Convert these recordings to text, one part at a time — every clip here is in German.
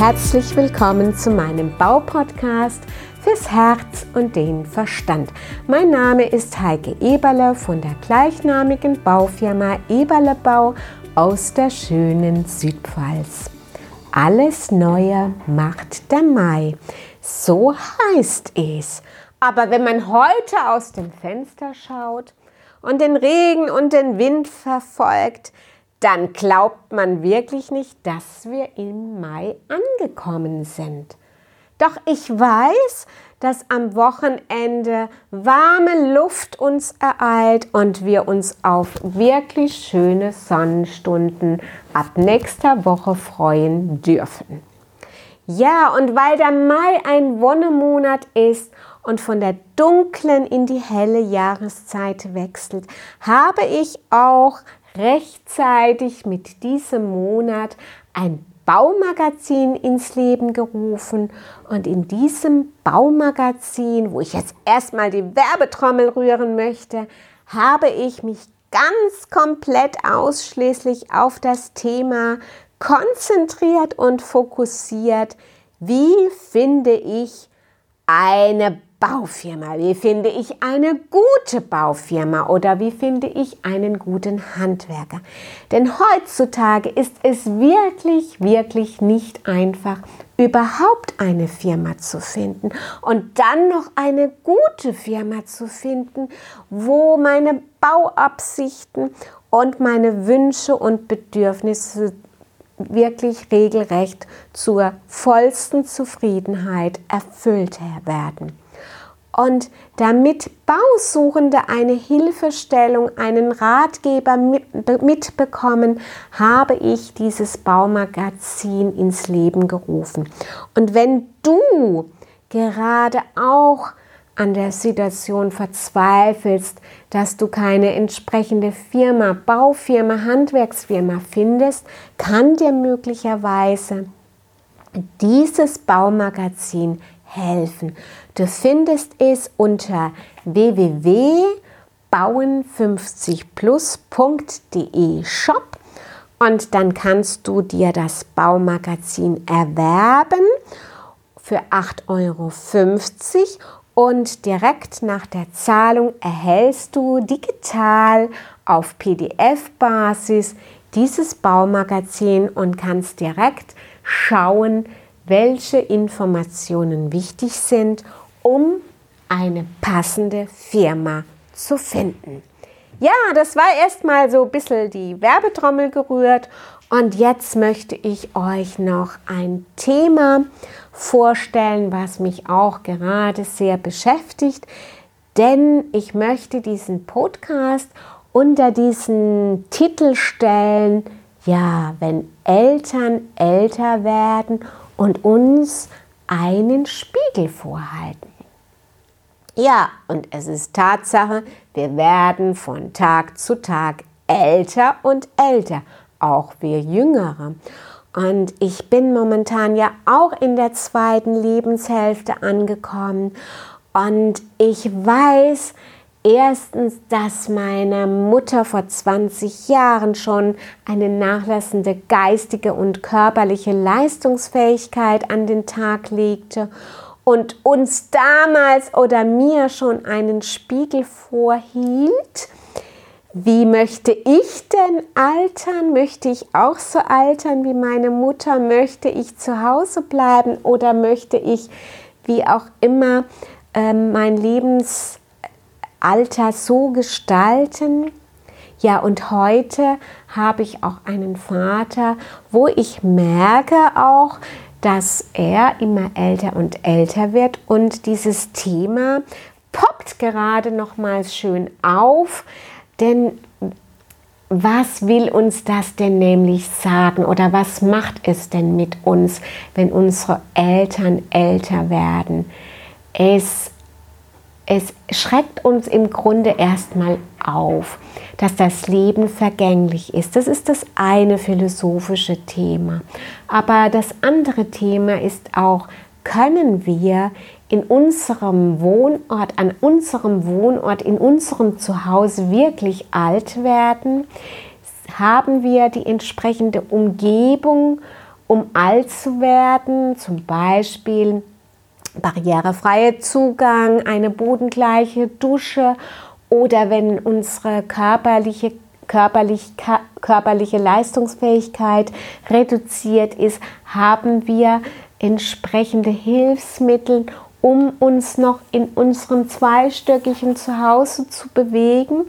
herzlich willkommen zu meinem Baupodcast fürs Herz und den Verstand. Mein Name ist Heike Eberle von der gleichnamigen Baufirma Eberle Bau aus der schönen Südpfalz. Alles Neue macht der Mai. So heißt es. Aber wenn man heute aus dem Fenster schaut und den Regen und den Wind verfolgt, dann glaubt man wirklich nicht, dass wir im Mai angekommen sind. Doch ich weiß, dass am Wochenende warme Luft uns ereilt und wir uns auf wirklich schöne Sonnenstunden ab nächster Woche freuen dürfen. Ja, und weil der Mai ein Wonnemonat ist und von der dunklen in die helle Jahreszeit wechselt, habe ich auch rechtzeitig mit diesem Monat ein Baumagazin ins Leben gerufen. Und in diesem Baumagazin, wo ich jetzt erstmal die Werbetrommel rühren möchte, habe ich mich ganz komplett ausschließlich auf das Thema konzentriert und fokussiert, wie finde ich eine Baufirma? Wie finde ich eine gute Baufirma oder wie finde ich einen guten Handwerker? Denn heutzutage ist es wirklich, wirklich nicht einfach, überhaupt eine Firma zu finden und dann noch eine gute Firma zu finden, wo meine Bauabsichten und meine Wünsche und Bedürfnisse wirklich regelrecht zur vollsten Zufriedenheit erfüllt werden. Und damit Bausuchende eine Hilfestellung, einen Ratgeber mitbekommen, habe ich dieses Baumagazin ins Leben gerufen. Und wenn du gerade auch an der Situation verzweifelst, dass du keine entsprechende Firma, Baufirma, Handwerksfirma findest, kann dir möglicherweise dieses Baumagazin helfen. Du findest es unter www.bauen50plus.de Shop und dann kannst du dir das Baumagazin erwerben für 8,50 Euro und direkt nach der Zahlung erhältst du digital auf PDF-Basis dieses Baumagazin und kannst direkt schauen, welche Informationen wichtig sind, um eine passende Firma zu finden. Ja, das war erstmal so ein bisschen die Werbetrommel gerührt und jetzt möchte ich euch noch ein Thema vorstellen, was mich auch gerade sehr beschäftigt, denn ich möchte diesen Podcast unter diesen Titel stellen, ja, wenn Eltern älter werden und uns einen Spiegel vorhalten. Ja, und es ist Tatsache, wir werden von Tag zu Tag älter und älter, auch wir Jüngere. Und ich bin momentan ja auch in der zweiten Lebenshälfte angekommen und ich weiß, Erstens, dass meine Mutter vor 20 Jahren schon eine nachlassende geistige und körperliche Leistungsfähigkeit an den Tag legte und uns damals oder mir schon einen Spiegel vorhielt. Wie möchte ich denn altern? Möchte ich auch so altern wie meine Mutter? Möchte ich zu Hause bleiben oder möchte ich, wie auch immer, äh, mein Lebens Alter so gestalten. Ja, und heute habe ich auch einen Vater, wo ich merke auch, dass er immer älter und älter wird und dieses Thema poppt gerade noch mal schön auf, denn was will uns das denn nämlich sagen oder was macht es denn mit uns, wenn unsere Eltern älter werden? Es es schreckt uns im Grunde erstmal auf, dass das Leben vergänglich ist. Das ist das eine philosophische Thema. Aber das andere Thema ist auch, können wir in unserem Wohnort, an unserem Wohnort, in unserem Zuhause wirklich alt werden? Haben wir die entsprechende Umgebung um alt zu werden, zum Beispiel barrierefreier Zugang, eine bodengleiche Dusche oder wenn unsere körperliche, körperlich, körperliche Leistungsfähigkeit reduziert ist, haben wir entsprechende Hilfsmittel, um uns noch in unserem zweistöckigen Zuhause zu bewegen?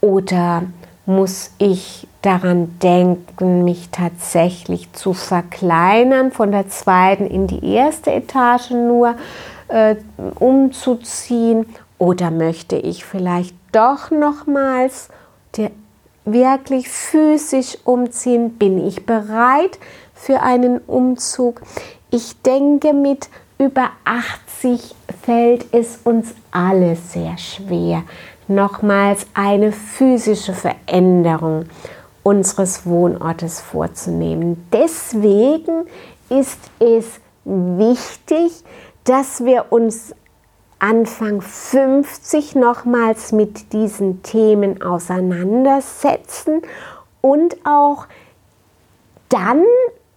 Oder muss ich daran denken, mich tatsächlich zu verkleinern, von der zweiten in die erste Etage nur äh, umzuziehen? Oder möchte ich vielleicht doch nochmals wirklich physisch umziehen? Bin ich bereit für einen Umzug? Ich denke, mit über 80 fällt es uns alle sehr schwer, nochmals eine physische Veränderung unseres Wohnortes vorzunehmen. Deswegen ist es wichtig, dass wir uns Anfang 50 nochmals mit diesen Themen auseinandersetzen und auch dann,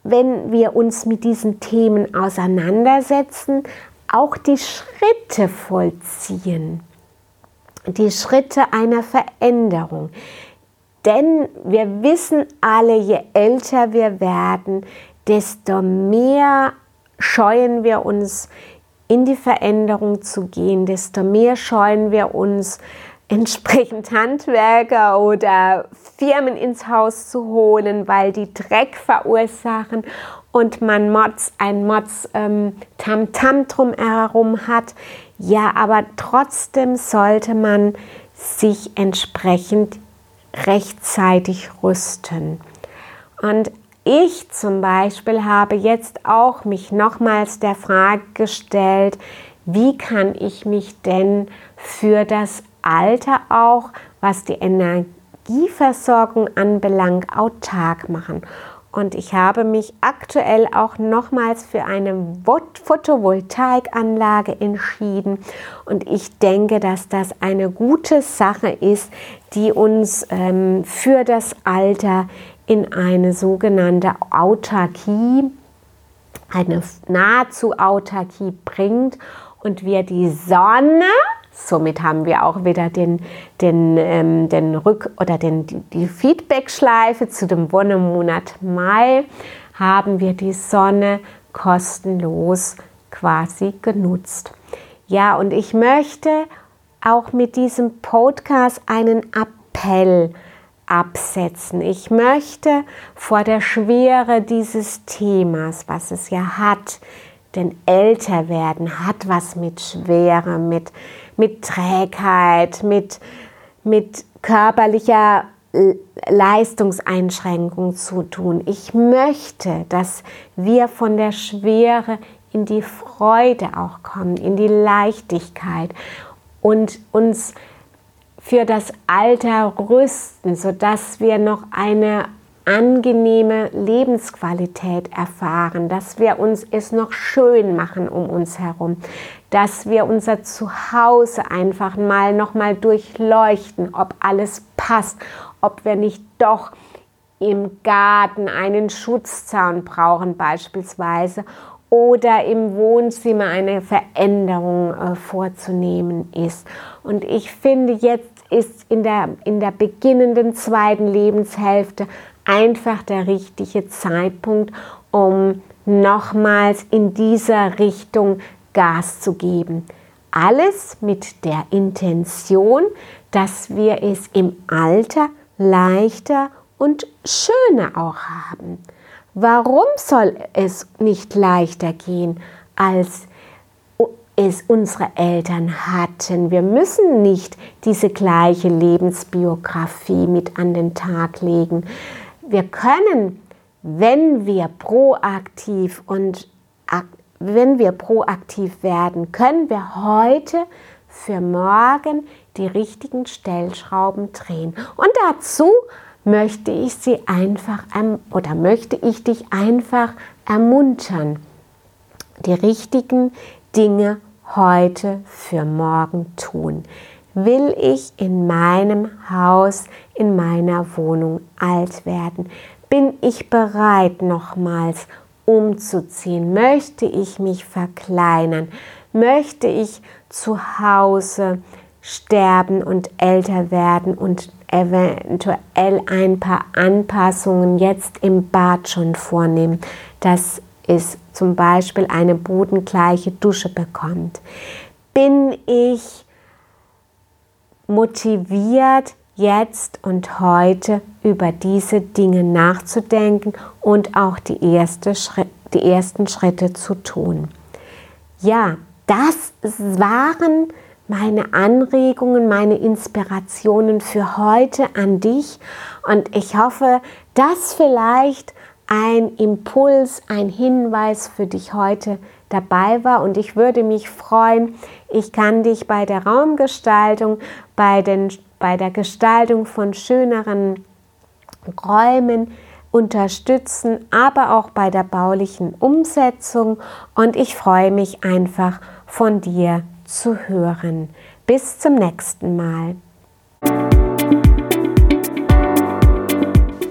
wenn wir uns mit diesen Themen auseinandersetzen, auch die Schritte vollziehen. Die Schritte einer Veränderung. Denn wir wissen alle, je älter wir werden, desto mehr scheuen wir uns in die Veränderung zu gehen, desto mehr scheuen wir uns, entsprechend Handwerker oder Firmen ins Haus zu holen, weil die Dreck verursachen und man Mods, ein Mods ähm, Tamtam drumherum hat. Ja, aber trotzdem sollte man sich entsprechend rechtzeitig rüsten. Und ich zum Beispiel habe jetzt auch mich nochmals der Frage gestellt, wie kann ich mich denn für das Alter auch, was die Energieversorgung anbelangt, autark machen? Und ich habe mich aktuell auch nochmals für eine Photovoltaikanlage entschieden. Und ich denke, dass das eine gute Sache ist, die uns ähm, für das Alter in eine sogenannte Autarkie, eine nahezu Autarkie bringt und wir die Sonne, somit haben wir auch wieder den, den, ähm, den Rück- oder den, die Feedback-Schleife zu dem Wonnemonat Mai, haben wir die Sonne kostenlos quasi genutzt. Ja, und ich möchte auch mit diesem Podcast einen Appell absetzen. Ich möchte vor der Schwere dieses Themas, was es ja hat, denn älter werden hat was mit Schwere, mit, mit Trägheit, mit, mit körperlicher Leistungseinschränkung zu tun. Ich möchte, dass wir von der Schwere in die Freude auch kommen, in die Leichtigkeit und uns für das Alter rüsten, sodass wir noch eine angenehme Lebensqualität erfahren, dass wir uns es noch schön machen um uns herum, dass wir unser Zuhause einfach mal noch mal durchleuchten, ob alles passt, ob wir nicht doch im Garten einen Schutzzaun brauchen beispielsweise oder im Wohnzimmer eine Veränderung äh, vorzunehmen ist. Und ich finde, jetzt ist in der, in der beginnenden zweiten Lebenshälfte einfach der richtige Zeitpunkt, um nochmals in dieser Richtung Gas zu geben. Alles mit der Intention, dass wir es im Alter leichter und schöner auch haben. Warum soll es nicht leichter gehen, als es unsere Eltern hatten? Wir müssen nicht diese gleiche Lebensbiografie mit an den Tag legen. Wir können, wenn wir proaktiv und wenn wir proaktiv werden, können wir heute für morgen die richtigen Stellschrauben drehen. Und dazu möchte ich sie einfach oder möchte ich dich einfach ermuntern, die richtigen Dinge heute für morgen tun. Will ich in meinem Haus, in meiner Wohnung alt werden? Bin ich bereit, nochmals umzuziehen? Möchte ich mich verkleinern? Möchte ich zu Hause sterben und älter werden und eventuell ein paar Anpassungen jetzt im Bad schon vornehmen, dass es zum Beispiel eine bodengleiche Dusche bekommt. Bin ich motiviert, jetzt und heute über diese Dinge nachzudenken und auch die, erste Schritt, die ersten Schritte zu tun. Ja, das waren meine Anregungen, meine Inspirationen für heute an dich und ich hoffe, dass vielleicht ein Impuls, ein Hinweis für dich heute dabei war und ich würde mich freuen, ich kann dich bei der Raumgestaltung, bei, den, bei der Gestaltung von schöneren Räumen unterstützen, aber auch bei der baulichen Umsetzung und ich freue mich einfach von dir zu hören. Bis zum nächsten Mal.